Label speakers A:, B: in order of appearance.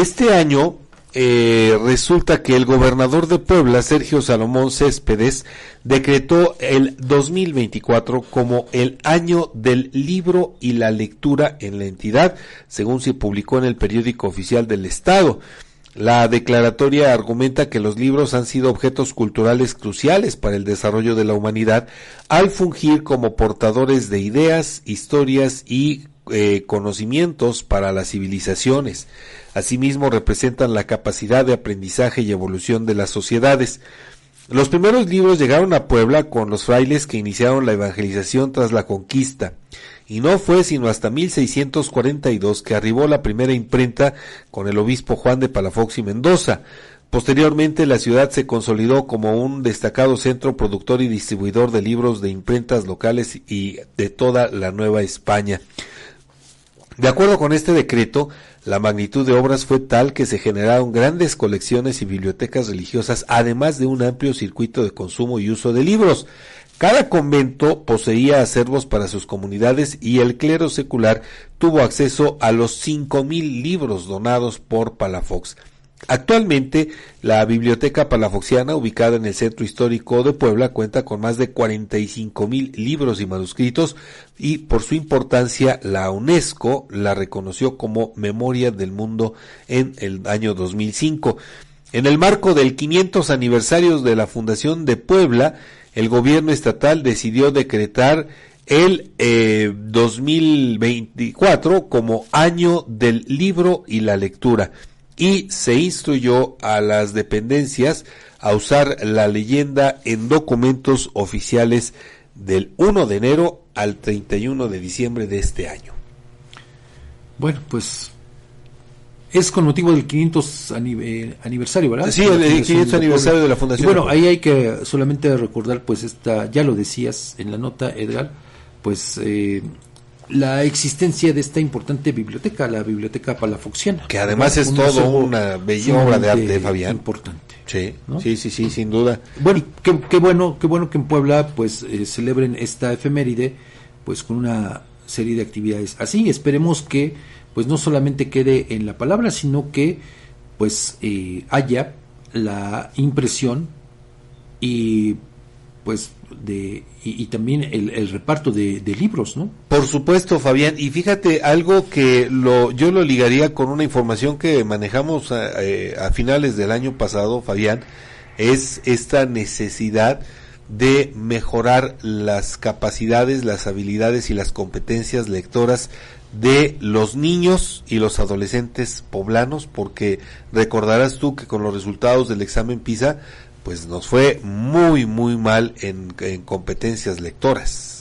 A: Este año eh, resulta que el gobernador de Puebla, Sergio Salomón Céspedes, decretó el 2024 como el año del libro y la lectura en la entidad, según se publicó en el periódico oficial del Estado. La declaratoria argumenta que los libros han sido objetos culturales cruciales para el desarrollo de la humanidad al fungir como portadores de ideas, historias y eh, conocimientos para las civilizaciones. Asimismo, representan la capacidad de aprendizaje y evolución de las sociedades. Los primeros libros llegaron a Puebla con los frailes que iniciaron la evangelización tras la conquista, y no fue sino hasta 1642 que arribó la primera imprenta con el obispo Juan de Palafox y Mendoza. Posteriormente la ciudad se consolidó como un destacado centro productor y distribuidor de libros de imprentas locales y de toda la Nueva España. De acuerdo con este decreto, la magnitud de obras fue tal que se generaron grandes colecciones y bibliotecas religiosas, además de un amplio circuito de consumo y uso de libros. Cada convento poseía acervos para sus comunidades y el clero secular tuvo acceso a los cinco mil libros donados por Palafox. Actualmente, la Biblioteca Palafoxiana, ubicada en el Centro Histórico de Puebla, cuenta con más de 45 mil libros y manuscritos y por su importancia la UNESCO la reconoció como Memoria del Mundo en el año 2005. En el marco del 500 aniversario de la Fundación de Puebla, el gobierno estatal decidió decretar el 2024 eh, como año del libro y la lectura y se instruyó a las dependencias a usar la leyenda en documentos oficiales del 1 de enero al 31 de diciembre de este año.
B: Bueno, pues es con motivo del 500 eh, aniversario, ¿verdad?
A: Sí, el, 500 aniversario de la Fundación.
B: bueno, ahí hay que solamente recordar, pues esta, ya lo decías en la nota, Edgar, pues eh, la existencia de esta importante biblioteca, la Biblioteca Palafoxiana.
A: Que además es todo una bella obra de arte, Fabián.
B: Importante.
A: Sí, sí, sí, sí, sin duda.
B: Bueno, qué, qué, bueno, qué bueno que en Puebla pues eh, celebren esta efeméride pues con una serie de actividades así. Esperemos que pues no solamente quede en la palabra, sino que pues eh, haya la impresión y pues de y, también el, reparto de, libros, ¿no?
A: Por supuesto, Fabián. Y fíjate algo que lo yo lo ligaría con una información que manejamos a, eh, a finales del año pasado, Fabián, es esta necesidad de mejorar las capacidades, las habilidades y las competencias lectoras de los niños y los adolescentes poblanos, porque recordarás tú que con los resultados del examen PISA pues nos fue muy, muy mal en, competencias lectoras.